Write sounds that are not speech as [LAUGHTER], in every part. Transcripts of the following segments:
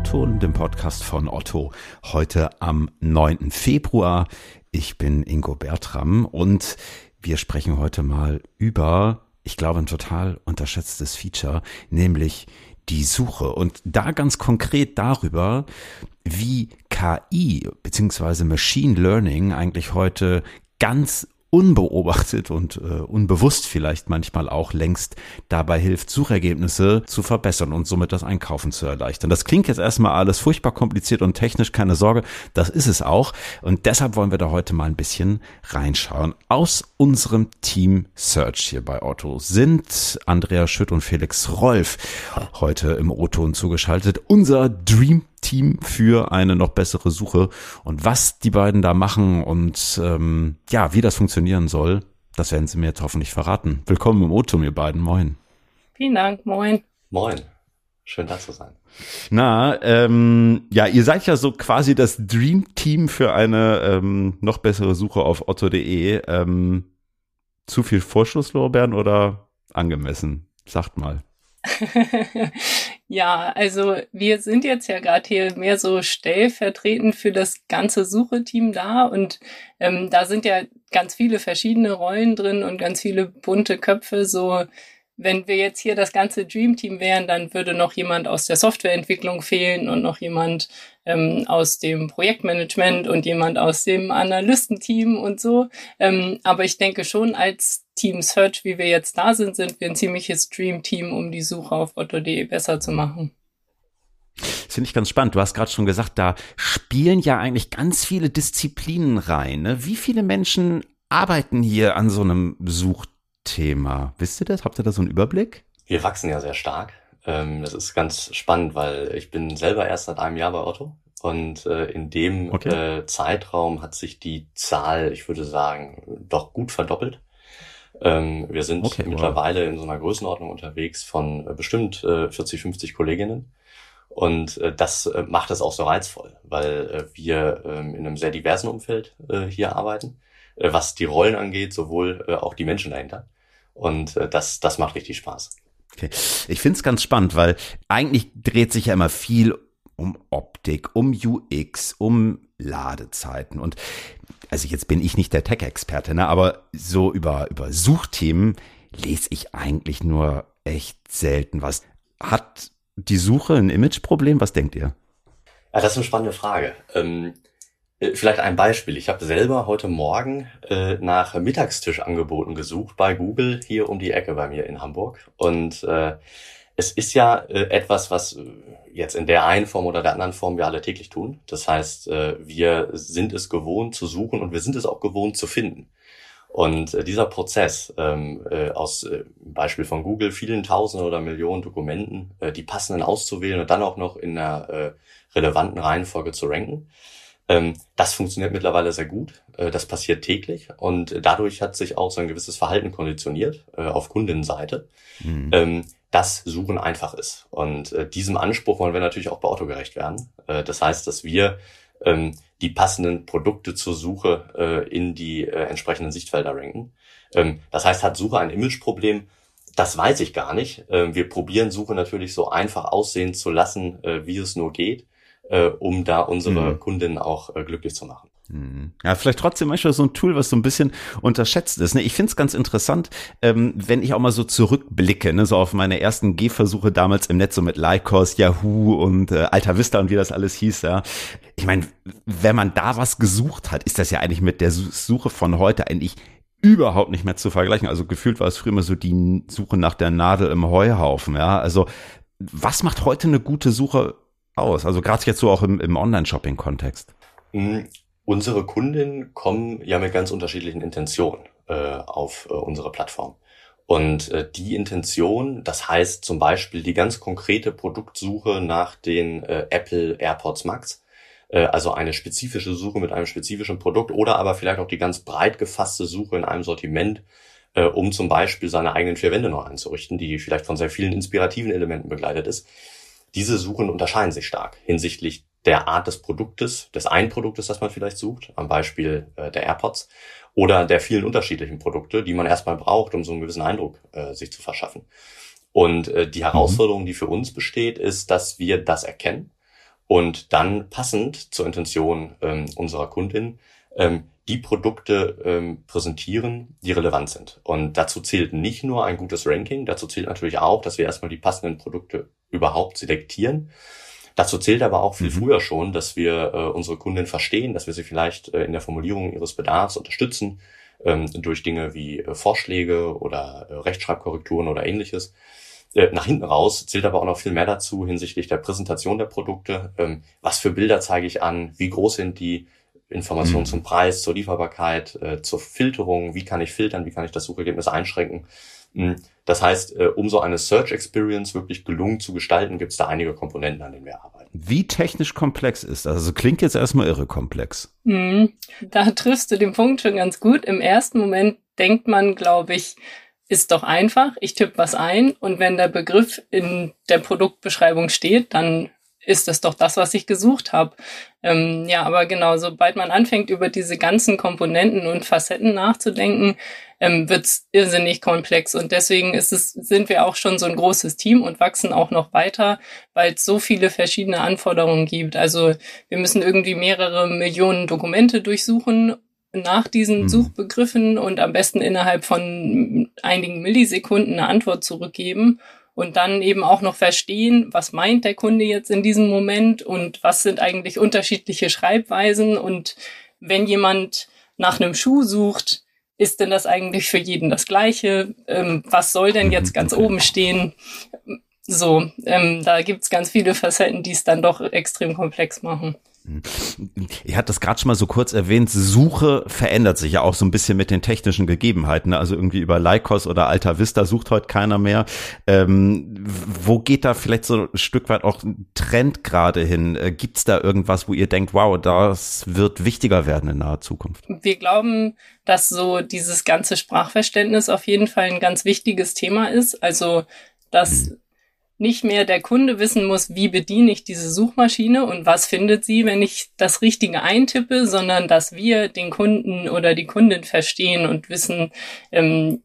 O-Ton, dem Podcast von Otto. Heute am 9. Februar. Ich bin Ingo Bertram und wir sprechen heute mal über, ich glaube, ein total unterschätztes Feature, nämlich die Suche. Und da ganz konkret darüber, wie KI bzw. Machine Learning eigentlich heute ganz unbeobachtet und äh, unbewusst vielleicht manchmal auch längst dabei hilft, Suchergebnisse zu verbessern und somit das Einkaufen zu erleichtern. Das klingt jetzt erstmal alles furchtbar kompliziert und technisch, keine Sorge, das ist es auch. Und deshalb wollen wir da heute mal ein bisschen reinschauen. Aus unserem Team Search hier bei Otto sind Andrea Schütt und Felix Rolf heute im O-Ton zugeschaltet. Unser Dream Team für eine noch bessere Suche. Und was die beiden da machen und ähm, ja, wie das funktionieren soll, das werden sie mir jetzt hoffentlich verraten. Willkommen im Otum, ihr beiden. Moin. Vielen Dank. Moin. Moin. Schön da zu sein. Na, ähm, ja, ihr seid ja so quasi das Dream Team für eine ähm, noch bessere Suche auf otto.de. Ähm, zu viel Vorschusslorbeeren oder angemessen? Sagt mal. [LAUGHS] ja, also wir sind jetzt ja gerade hier mehr so stellvertretend für das ganze Sucheteam da und ähm, da sind ja ganz viele verschiedene Rollen drin und ganz viele bunte Köpfe, so wenn wir jetzt hier das ganze Dream Team wären, dann würde noch jemand aus der Softwareentwicklung fehlen und noch jemand ähm, aus dem Projektmanagement und jemand aus dem Analystenteam und so. Ähm, aber ich denke schon als Team Search, wie wir jetzt da sind, sind wir ein ziemliches Dream Team, um die Suche auf otto.de besser zu machen. Das finde ich ganz spannend. Du hast gerade schon gesagt, da spielen ja eigentlich ganz viele Disziplinen rein. Ne? Wie viele Menschen arbeiten hier an so einem Suchthema? Thema. Wisst ihr das? Habt ihr da so einen Überblick? Wir wachsen ja sehr stark. Ähm, das ist ganz spannend, weil ich bin selber erst seit einem Jahr bei Otto und äh, in dem okay. Äh, Zeitraum hat sich die Zahl, ich würde sagen, doch gut verdoppelt. Ähm, wir sind okay, mittlerweile wow. in so einer Größenordnung unterwegs von äh, bestimmt 40, 50 Kolleginnen. Und das macht es auch so reizvoll, weil wir ähm, in einem sehr diversen Umfeld hier arbeiten äh, was die Rollen angeht, sowohl äh, auch die Menschen dahinter. Und äh, das, das macht richtig Spaß. Okay. Ich finde es ganz spannend, weil eigentlich dreht sich ja immer viel um Optik, um UX, um Ladezeiten. Und also jetzt bin ich nicht der Tech-Experte, ne, aber so über, über Suchthemen lese ich eigentlich nur echt selten was. Hat die Suche ein Imageproblem? Was denkt ihr? Ja, das ist eine spannende Frage. Ähm, äh, vielleicht ein Beispiel. Ich habe selber heute Morgen äh, nach Mittagstischangeboten gesucht bei Google hier um die Ecke bei mir in Hamburg. Und äh, es ist ja äh, etwas, was äh, jetzt in der einen Form oder der anderen Form wir alle täglich tun. Das heißt, äh, wir sind es gewohnt zu suchen und wir sind es auch gewohnt zu finden. Und äh, dieser Prozess ähm, äh, aus äh, Beispiel von Google, vielen Tausenden oder Millionen Dokumenten, äh, die passenden auszuwählen und dann auch noch in einer äh, relevanten Reihenfolge zu ranken, das funktioniert mittlerweile sehr gut. Äh, das passiert täglich und dadurch hat sich auch so ein gewisses Verhalten konditioniert äh, auf Kundinnenseite, mhm. ähm, dass Suchen einfach ist. Und äh, diesem Anspruch wollen wir natürlich auch bei Auto gerecht werden. das heißt, dass wir ähm, die passenden Produkte zur Suche in die entsprechenden Sichtfelder ranken. das heißt, hat Suche ein Imageproblem? Das weiß ich gar nicht. wir probieren Suche natürlich so einfach aussehen zu lassen, wie es nur geht äh, um da unsere mhm. Kundinnen auch äh, glücklich zu machen. Mhm. Ja, vielleicht trotzdem manchmal so ein Tool, was so ein bisschen unterschätzt ist. Ne? Ich finde es ganz interessant, ähm, wenn ich auch mal so zurückblicke, ne, so auf meine ersten Gehversuche damals im Netz, so mit Lycos, Yahoo und äh, Alta Vista und wie das alles hieß, ja. Ich meine, wenn man da was gesucht hat, ist das ja eigentlich mit der Suche von heute eigentlich überhaupt nicht mehr zu vergleichen. Also gefühlt war es früher immer so die Suche nach der Nadel im Heuhaufen, ja. Also was macht heute eine gute Suche aus? Also gerade jetzt so auch im, im Online-Shopping-Kontext. Mhm. Unsere Kundinnen kommen ja mit ganz unterschiedlichen Intentionen äh, auf äh, unsere Plattform. Und äh, die Intention, das heißt zum Beispiel die ganz konkrete Produktsuche nach den äh, Apple AirPods Max, äh, also eine spezifische Suche mit einem spezifischen Produkt oder aber vielleicht auch die ganz breit gefasste Suche in einem Sortiment, äh, um zum Beispiel seine eigenen vier Wände noch einzurichten, die vielleicht von sehr vielen inspirativen Elementen begleitet ist. Diese Suchen unterscheiden sich stark hinsichtlich der Art des Produktes, des einen Produktes, das man vielleicht sucht, am Beispiel äh, der AirPods, oder der vielen unterschiedlichen Produkte, die man erstmal braucht, um so einen gewissen Eindruck äh, sich zu verschaffen. Und äh, die mhm. Herausforderung, die für uns besteht, ist, dass wir das erkennen und dann passend zur Intention ähm, unserer Kundin ähm, die Produkte ähm, präsentieren, die relevant sind. Und dazu zählt nicht nur ein gutes Ranking, dazu zählt natürlich auch, dass wir erstmal die passenden Produkte überhaupt selektieren. Dazu zählt aber auch viel mhm. früher schon, dass wir äh, unsere Kunden verstehen, dass wir sie vielleicht äh, in der Formulierung ihres Bedarfs unterstützen, ähm, durch Dinge wie äh, Vorschläge oder äh, Rechtschreibkorrekturen oder ähnliches. Äh, nach hinten raus zählt aber auch noch viel mehr dazu hinsichtlich der Präsentation der Produkte. Ähm, was für Bilder zeige ich an? Wie groß sind die? Informationen mhm. zum Preis, zur Lieferbarkeit, äh, zur Filterung, wie kann ich filtern, wie kann ich das Suchergebnis einschränken. Mhm. Das heißt, äh, um so eine Search Experience wirklich gelungen zu gestalten, gibt es da einige Komponenten, an denen wir arbeiten. Wie technisch komplex ist das? Also klingt jetzt erstmal irre komplex. Mhm. Da triffst du den Punkt schon ganz gut. Im ersten Moment denkt man, glaube ich, ist doch einfach. Ich tippe was ein und wenn der Begriff in der Produktbeschreibung steht, dann ist das doch das, was ich gesucht habe. Ähm, ja, aber genau, sobald man anfängt, über diese ganzen Komponenten und Facetten nachzudenken, ähm, wird es irrsinnig komplex. Und deswegen ist es, sind wir auch schon so ein großes Team und wachsen auch noch weiter, weil es so viele verschiedene Anforderungen gibt. Also wir müssen irgendwie mehrere Millionen Dokumente durchsuchen nach diesen mhm. Suchbegriffen und am besten innerhalb von einigen Millisekunden eine Antwort zurückgeben und dann eben auch noch verstehen, was meint der Kunde jetzt in diesem Moment und was sind eigentlich unterschiedliche Schreibweisen und wenn jemand nach einem Schuh sucht, ist denn das eigentlich für jeden das Gleiche? Ähm, was soll denn jetzt ganz oben stehen? So, ähm, da gibt's ganz viele Facetten, die es dann doch extrem komplex machen. Ihr habt das gerade schon mal so kurz erwähnt, Suche verändert sich ja auch so ein bisschen mit den technischen Gegebenheiten. Also irgendwie über Lycos oder Alta Vista sucht heute keiner mehr. Ähm, wo geht da vielleicht so ein Stück weit auch ein Trend gerade hin? Äh, Gibt es da irgendwas, wo ihr denkt, wow, das wird wichtiger werden in naher Zukunft? Wir glauben, dass so dieses ganze Sprachverständnis auf jeden Fall ein ganz wichtiges Thema ist. Also dass hm nicht mehr der Kunde wissen muss, wie bediene ich diese Suchmaschine und was findet sie, wenn ich das Richtige eintippe, sondern dass wir den Kunden oder die Kundin verstehen und wissen, ähm,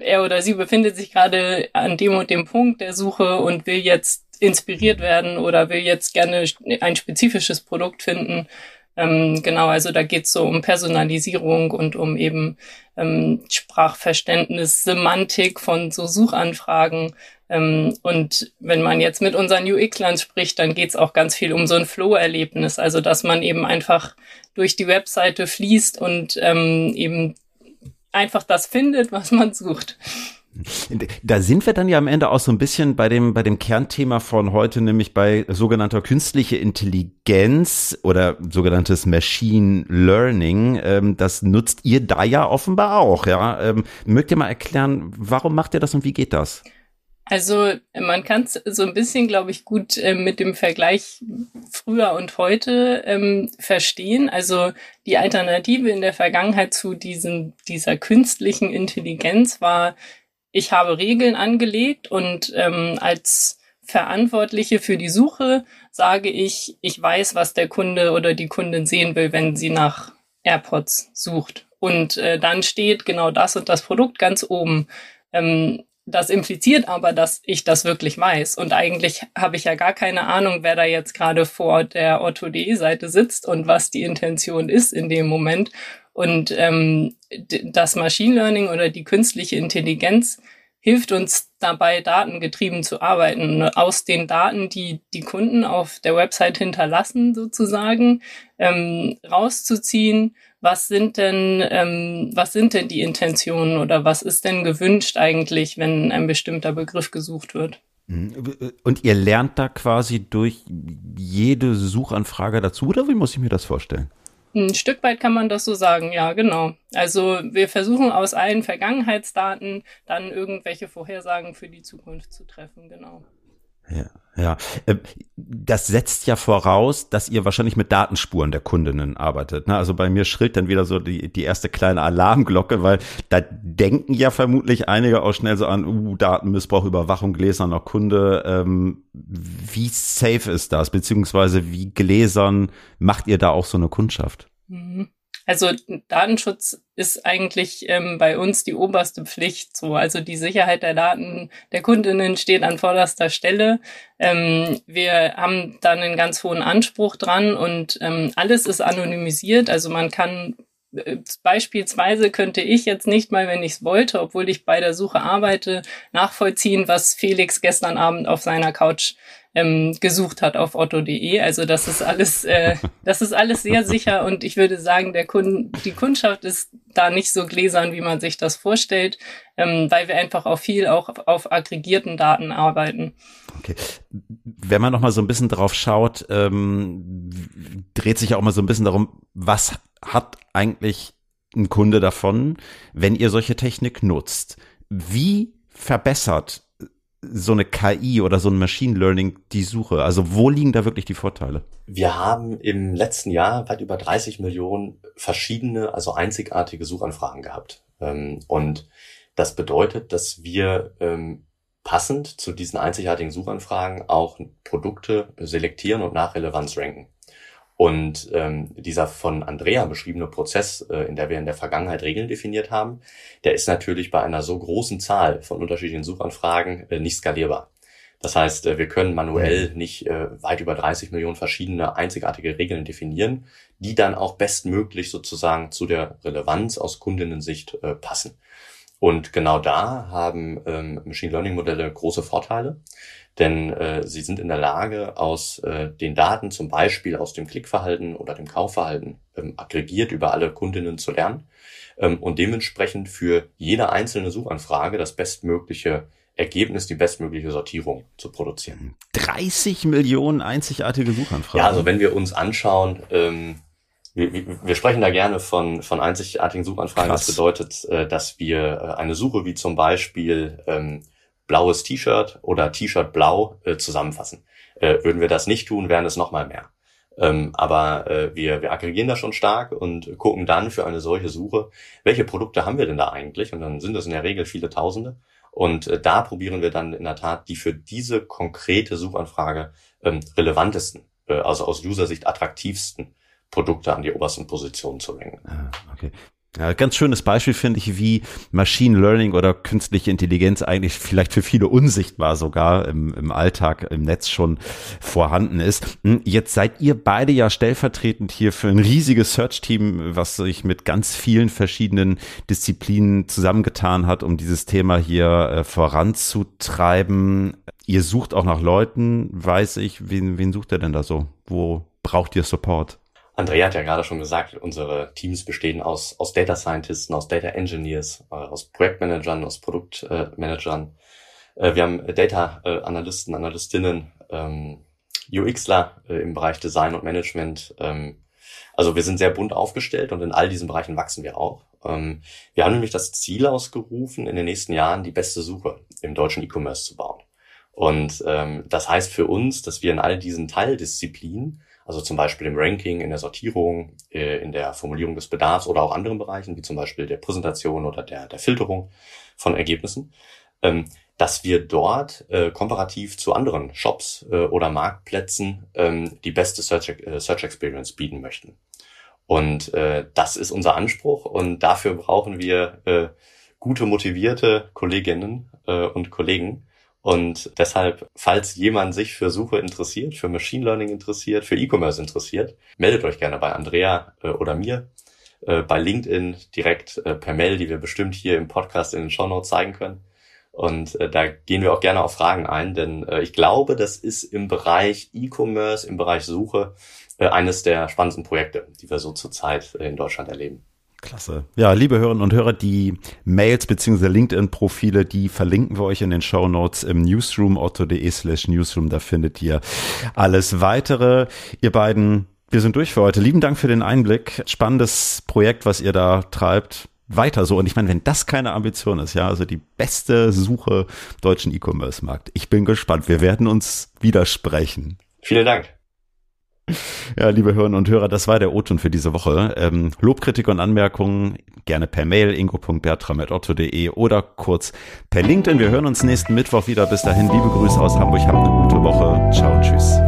er oder sie befindet sich gerade an dem und dem Punkt der Suche und will jetzt inspiriert werden oder will jetzt gerne ein spezifisches Produkt finden. Ähm, genau, also da geht's so um Personalisierung und um eben ähm, Sprachverständnis, Semantik von so Suchanfragen und wenn man jetzt mit unseren UX-Lern spricht, dann geht es auch ganz viel um so ein Flow-Erlebnis, also dass man eben einfach durch die Webseite fließt und ähm, eben einfach das findet, was man sucht. Da sind wir dann ja am Ende auch so ein bisschen bei dem, bei dem Kernthema von heute, nämlich bei sogenannter künstliche Intelligenz oder sogenanntes Machine Learning. Ähm, das nutzt ihr da ja offenbar auch, ja. Ähm, mögt ihr mal erklären, warum macht ihr das und wie geht das? Also man kann es so ein bisschen, glaube ich, gut äh, mit dem Vergleich früher und heute ähm, verstehen. Also die Alternative in der Vergangenheit zu diesen, dieser künstlichen Intelligenz war, ich habe Regeln angelegt und ähm, als Verantwortliche für die Suche sage ich, ich weiß, was der Kunde oder die Kundin sehen will, wenn sie nach AirPods sucht. Und äh, dann steht genau das und das Produkt ganz oben. Ähm, das impliziert aber, dass ich das wirklich weiß. Und eigentlich habe ich ja gar keine Ahnung, wer da jetzt gerade vor der Otto.de-Seite sitzt und was die Intention ist in dem Moment. Und ähm, das Machine Learning oder die künstliche Intelligenz hilft uns dabei, datengetrieben zu arbeiten. Aus den Daten, die die Kunden auf der Website hinterlassen, sozusagen, ähm, rauszuziehen was sind denn, ähm, was sind denn die Intentionen oder was ist denn gewünscht eigentlich, wenn ein bestimmter Begriff gesucht wird? Mhm. Und ihr lernt da quasi durch jede Suchanfrage dazu, oder wie muss ich mir das vorstellen? Ein Stück weit kann man das so sagen, ja, genau. Also wir versuchen aus allen Vergangenheitsdaten dann irgendwelche Vorhersagen für die Zukunft zu treffen, genau. Ja, ja. Ähm, das setzt ja voraus, dass ihr wahrscheinlich mit Datenspuren der Kundinnen arbeitet. Ne? Also bei mir schrillt dann wieder so die, die erste kleine Alarmglocke, weil da denken ja vermutlich einige auch schnell so an, uh, Datenmissbrauch, Überwachung, gläserner Kunde. Ähm, wie safe ist das? Beziehungsweise wie gläsern macht ihr da auch so eine Kundschaft? Mhm. Also Datenschutz ist eigentlich ähm, bei uns die oberste Pflicht. So, also die Sicherheit der Daten der Kundinnen steht an vorderster Stelle. Ähm, wir haben da einen ganz hohen Anspruch dran und ähm, alles ist anonymisiert. Also man kann äh, Beispielsweise könnte ich jetzt nicht mal, wenn ich es wollte, obwohl ich bei der Suche arbeite, nachvollziehen, was Felix gestern Abend auf seiner Couch ähm, gesucht hat auf otto.de. Also das ist alles, äh, [LAUGHS] das ist alles sehr sicher und ich würde sagen, der Kunden, die Kundschaft ist da nicht so gläsern, wie man sich das vorstellt, ähm, weil wir einfach auch viel auch auf aggregierten Daten arbeiten. Okay. Wenn man noch mal so ein bisschen drauf schaut, ähm, dreht sich ja auch mal so ein bisschen darum, was hat eigentlich ein Kunde davon, wenn ihr solche Technik nutzt? Wie verbessert so eine KI oder so ein Machine Learning die Suche? Also wo liegen da wirklich die Vorteile? Wir haben im letzten Jahr weit über 30 Millionen verschiedene, also einzigartige Suchanfragen gehabt. Ähm, und das bedeutet, dass wir ähm, passend zu diesen einzigartigen Suchanfragen auch Produkte selektieren und nach Relevanz ranken. Und ähm, dieser von Andrea beschriebene Prozess, äh, in der wir in der Vergangenheit Regeln definiert haben, der ist natürlich bei einer so großen Zahl von unterschiedlichen Suchanfragen äh, nicht skalierbar. Das heißt, äh, wir können manuell mhm. nicht äh, weit über 30 Millionen verschiedene einzigartige Regeln definieren, die dann auch bestmöglich sozusagen zu der Relevanz aus Kundinnensicht äh, passen. Und genau da haben ähm, Machine Learning Modelle große Vorteile. Denn äh, sie sind in der Lage, aus äh, den Daten, zum Beispiel aus dem Klickverhalten oder dem Kaufverhalten, ähm, aggregiert über alle Kundinnen zu lernen ähm, und dementsprechend für jede einzelne Suchanfrage das bestmögliche Ergebnis, die bestmögliche Sortierung zu produzieren. 30 Millionen einzigartige Suchanfragen. Ja, also wenn wir uns anschauen, ähm, wir, wir sprechen da gerne von, von einzigartigen Suchanfragen. Krass. Das bedeutet, äh, dass wir äh, eine Suche wie zum Beispiel ähm, blaues T-Shirt oder T-Shirt blau äh, zusammenfassen. Äh, würden wir das nicht tun, wären es noch mal mehr. Ähm, aber äh, wir, wir aggregieren das schon stark und gucken dann für eine solche Suche, welche Produkte haben wir denn da eigentlich? Und dann sind es in der Regel viele Tausende. Und äh, da probieren wir dann in der Tat die für diese konkrete Suchanfrage ähm, relevantesten, äh, also aus User-Sicht attraktivsten Produkte an die obersten Positionen zu lenken. Ah, okay. Ja, ganz schönes Beispiel finde ich, wie Machine Learning oder künstliche Intelligenz eigentlich vielleicht für viele unsichtbar sogar im, im Alltag, im Netz schon vorhanden ist. Hm, jetzt seid ihr beide ja stellvertretend hier für ein riesiges Search-Team, was sich mit ganz vielen verschiedenen Disziplinen zusammengetan hat, um dieses Thema hier äh, voranzutreiben. Ihr sucht auch nach Leuten, weiß ich. Wen, wen sucht ihr denn da so? Wo braucht ihr Support? Andrea hat ja gerade schon gesagt, unsere Teams bestehen aus, aus Data Scientists, aus Data Engineers, äh, aus Projektmanagern, aus Produktmanagern. Äh, wir haben Data äh, Analysten, Analystinnen, ähm, UXler im Bereich Design und Management. Ähm, also wir sind sehr bunt aufgestellt und in all diesen Bereichen wachsen wir auch. Ähm, wir haben nämlich das Ziel ausgerufen, in den nächsten Jahren die beste Suche im deutschen E-Commerce zu bauen. Und das heißt für uns, dass wir in all diesen Teildisziplinen also zum Beispiel im Ranking, in der Sortierung, äh, in der Formulierung des Bedarfs oder auch anderen Bereichen, wie zum Beispiel der Präsentation oder der, der Filterung von Ergebnissen, ähm, dass wir dort äh, komparativ zu anderen Shops äh, oder Marktplätzen ähm, die beste Search, Search Experience bieten möchten. Und äh, das ist unser Anspruch und dafür brauchen wir äh, gute, motivierte Kolleginnen äh, und Kollegen, und deshalb, falls jemand sich für Suche interessiert, für Machine Learning interessiert, für E-Commerce interessiert, meldet euch gerne bei Andrea äh, oder mir, äh, bei LinkedIn direkt äh, per Mail, die wir bestimmt hier im Podcast in den Show Notes zeigen können. Und äh, da gehen wir auch gerne auf Fragen ein, denn äh, ich glaube, das ist im Bereich E-Commerce, im Bereich Suche äh, eines der spannendsten Projekte, die wir so zurzeit äh, in Deutschland erleben. Klasse. Ja, liebe Hörerinnen und Hörer, die Mails bzw. LinkedIn-Profile, die verlinken wir euch in den Show Notes im Newsroom, otto.de slash Newsroom. Da findet ihr alles weitere. Ihr beiden, wir sind durch für heute. Lieben Dank für den Einblick. Spannendes Projekt, was ihr da treibt. Weiter so. Und ich meine, wenn das keine Ambition ist, ja, also die beste Suche deutschen E-Commerce-Markt. Ich bin gespannt. Wir werden uns widersprechen. Vielen Dank. Ja, liebe Hörerinnen und Hörer, das war der O-Ton für diese Woche. Ähm, Lobkritik und Anmerkungen gerne per Mail ingo.bertram.otto.de oder kurz per LinkedIn. Wir hören uns nächsten Mittwoch wieder. Bis dahin, liebe Grüße aus Hamburg. Habt eine gute Woche. Ciao tschüss.